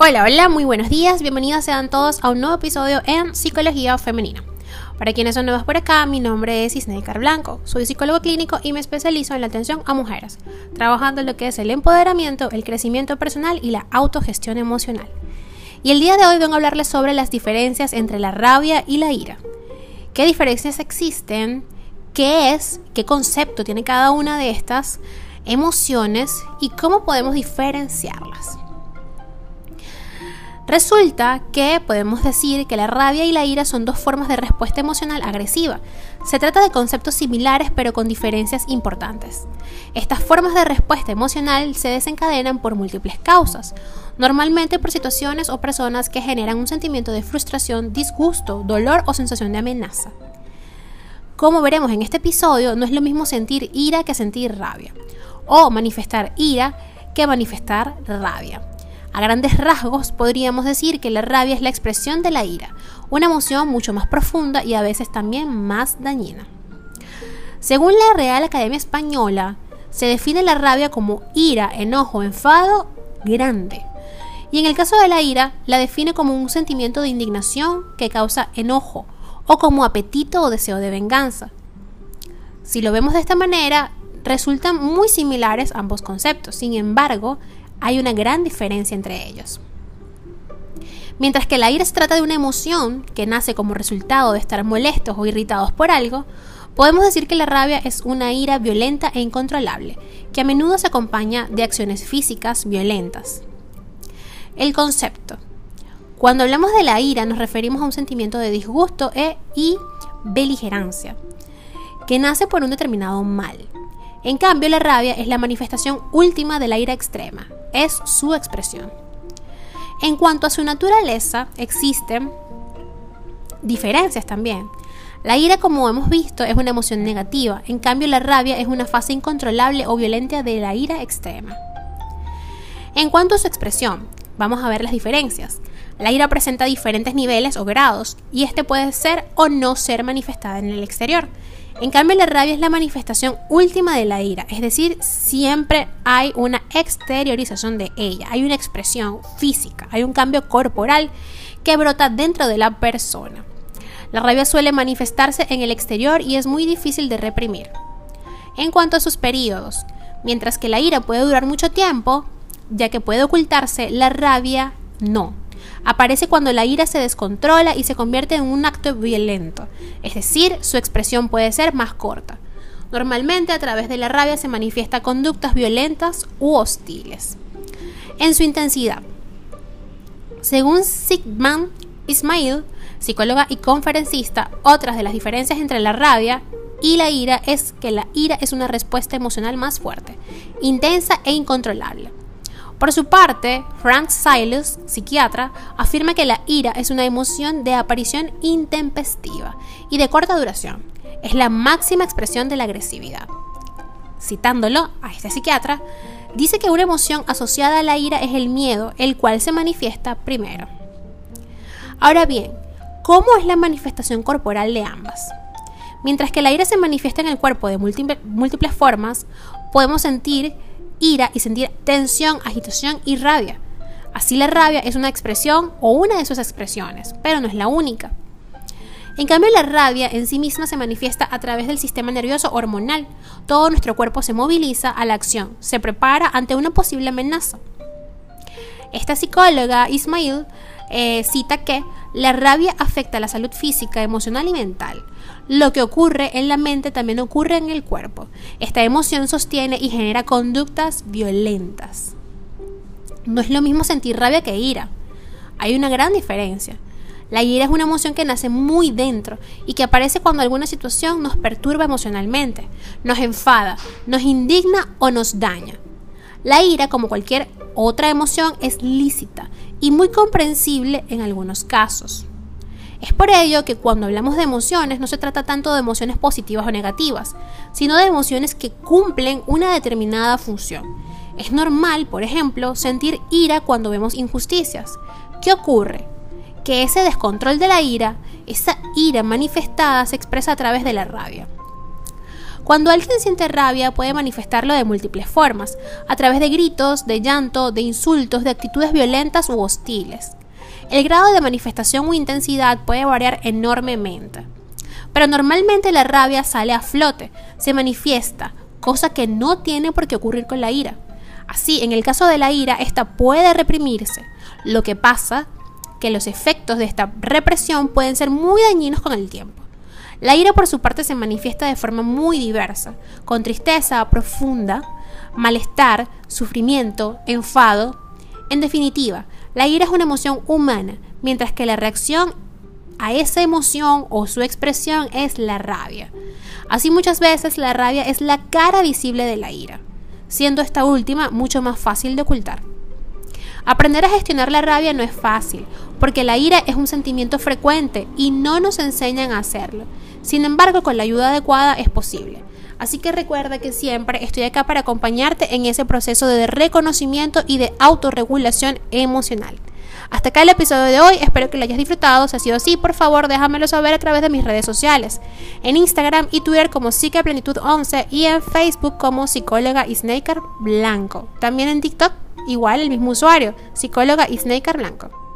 Hola, hola, muy buenos días, bienvenidos sean todos a un nuevo episodio en Psicología Femenina. Para quienes son nuevos por acá, mi nombre es Isneikar Blanco, soy psicólogo clínico y me especializo en la atención a mujeres, trabajando en lo que es el empoderamiento, el crecimiento personal y la autogestión emocional. Y el día de hoy vengo a hablarles sobre las diferencias entre la rabia y la ira. ¿Qué diferencias existen? ¿Qué es? ¿Qué concepto tiene cada una de estas emociones? ¿Y cómo podemos diferenciarlas? Resulta que podemos decir que la rabia y la ira son dos formas de respuesta emocional agresiva. Se trata de conceptos similares pero con diferencias importantes. Estas formas de respuesta emocional se desencadenan por múltiples causas, normalmente por situaciones o personas que generan un sentimiento de frustración, disgusto, dolor o sensación de amenaza. Como veremos en este episodio, no es lo mismo sentir ira que sentir rabia, o manifestar ira que manifestar rabia. A grandes rasgos podríamos decir que la rabia es la expresión de la ira, una emoción mucho más profunda y a veces también más dañina. Según la Real Academia Española, se define la rabia como ira, enojo, enfado grande. Y en el caso de la ira, la define como un sentimiento de indignación que causa enojo o como apetito o deseo de venganza. Si lo vemos de esta manera, resultan muy similares ambos conceptos. Sin embargo, hay una gran diferencia entre ellos. Mientras que la ira se trata de una emoción que nace como resultado de estar molestos o irritados por algo, podemos decir que la rabia es una ira violenta e incontrolable, que a menudo se acompaña de acciones físicas violentas. El concepto. Cuando hablamos de la ira nos referimos a un sentimiento de disgusto e, y beligerancia, que nace por un determinado mal. En cambio, la rabia es la manifestación última de la ira extrema, es su expresión. En cuanto a su naturaleza, existen diferencias también. La ira, como hemos visto, es una emoción negativa, en cambio la rabia es una fase incontrolable o violenta de la ira extrema. En cuanto a su expresión, vamos a ver las diferencias. La ira presenta diferentes niveles o grados, y este puede ser o no ser manifestada en el exterior. En cambio, la rabia es la manifestación última de la ira, es decir, siempre hay una exteriorización de ella, hay una expresión física, hay un cambio corporal que brota dentro de la persona. La rabia suele manifestarse en el exterior y es muy difícil de reprimir. En cuanto a sus periodos, mientras que la ira puede durar mucho tiempo, ya que puede ocultarse, la rabia no. Aparece cuando la ira se descontrola y se convierte en un acto violento, es decir, su expresión puede ser más corta. Normalmente a través de la rabia se manifiesta conductas violentas u hostiles. En su intensidad. Según Sigmund Ismail, psicóloga y conferencista, otras de las diferencias entre la rabia y la ira es que la ira es una respuesta emocional más fuerte, intensa e incontrolable. Por su parte, Frank Silas, psiquiatra, afirma que la ira es una emoción de aparición intempestiva y de corta duración. Es la máxima expresión de la agresividad. Citándolo a este psiquiatra, dice que una emoción asociada a la ira es el miedo, el cual se manifiesta primero. Ahora bien, ¿cómo es la manifestación corporal de ambas? Mientras que la ira se manifiesta en el cuerpo de múltiples formas, podemos sentir ira y sentir tensión, agitación y rabia. Así la rabia es una expresión o una de sus expresiones, pero no es la única. En cambio, la rabia en sí misma se manifiesta a través del sistema nervioso hormonal. Todo nuestro cuerpo se moviliza a la acción, se prepara ante una posible amenaza. Esta psicóloga, Ismail, eh, cita que la rabia afecta la salud física, emocional y mental. Lo que ocurre en la mente también ocurre en el cuerpo. Esta emoción sostiene y genera conductas violentas. No es lo mismo sentir rabia que ira. Hay una gran diferencia. La ira es una emoción que nace muy dentro y que aparece cuando alguna situación nos perturba emocionalmente, nos enfada, nos indigna o nos daña. La ira, como cualquier otra emoción, es lícita y muy comprensible en algunos casos. Es por ello que cuando hablamos de emociones no se trata tanto de emociones positivas o negativas, sino de emociones que cumplen una determinada función. Es normal, por ejemplo, sentir ira cuando vemos injusticias. ¿Qué ocurre? Que ese descontrol de la ira, esa ira manifestada se expresa a través de la rabia. Cuando alguien siente rabia puede manifestarlo de múltiples formas, a través de gritos, de llanto, de insultos, de actitudes violentas u hostiles. El grado de manifestación o intensidad puede variar enormemente. Pero normalmente la rabia sale a flote, se manifiesta, cosa que no tiene por qué ocurrir con la ira. Así, en el caso de la ira, esta puede reprimirse. Lo que pasa que los efectos de esta represión pueden ser muy dañinos con el tiempo. La ira por su parte se manifiesta de forma muy diversa, con tristeza profunda, malestar, sufrimiento, enfado. En definitiva, la ira es una emoción humana, mientras que la reacción a esa emoción o su expresión es la rabia. Así muchas veces la rabia es la cara visible de la ira, siendo esta última mucho más fácil de ocultar. Aprender a gestionar la rabia no es fácil, porque la ira es un sentimiento frecuente y no nos enseñan a hacerlo. Sin embargo, con la ayuda adecuada es posible. Así que recuerda que siempre estoy acá para acompañarte en ese proceso de reconocimiento y de autorregulación emocional. Hasta acá el episodio de hoy, espero que lo hayas disfrutado. Si ha sido así, por favor déjamelo saber a través de mis redes sociales. En Instagram y Twitter como Plenitud 11 y en Facebook como psicóloga y Blanco. También en TikTok igual el mismo usuario, psicóloga y Blanco.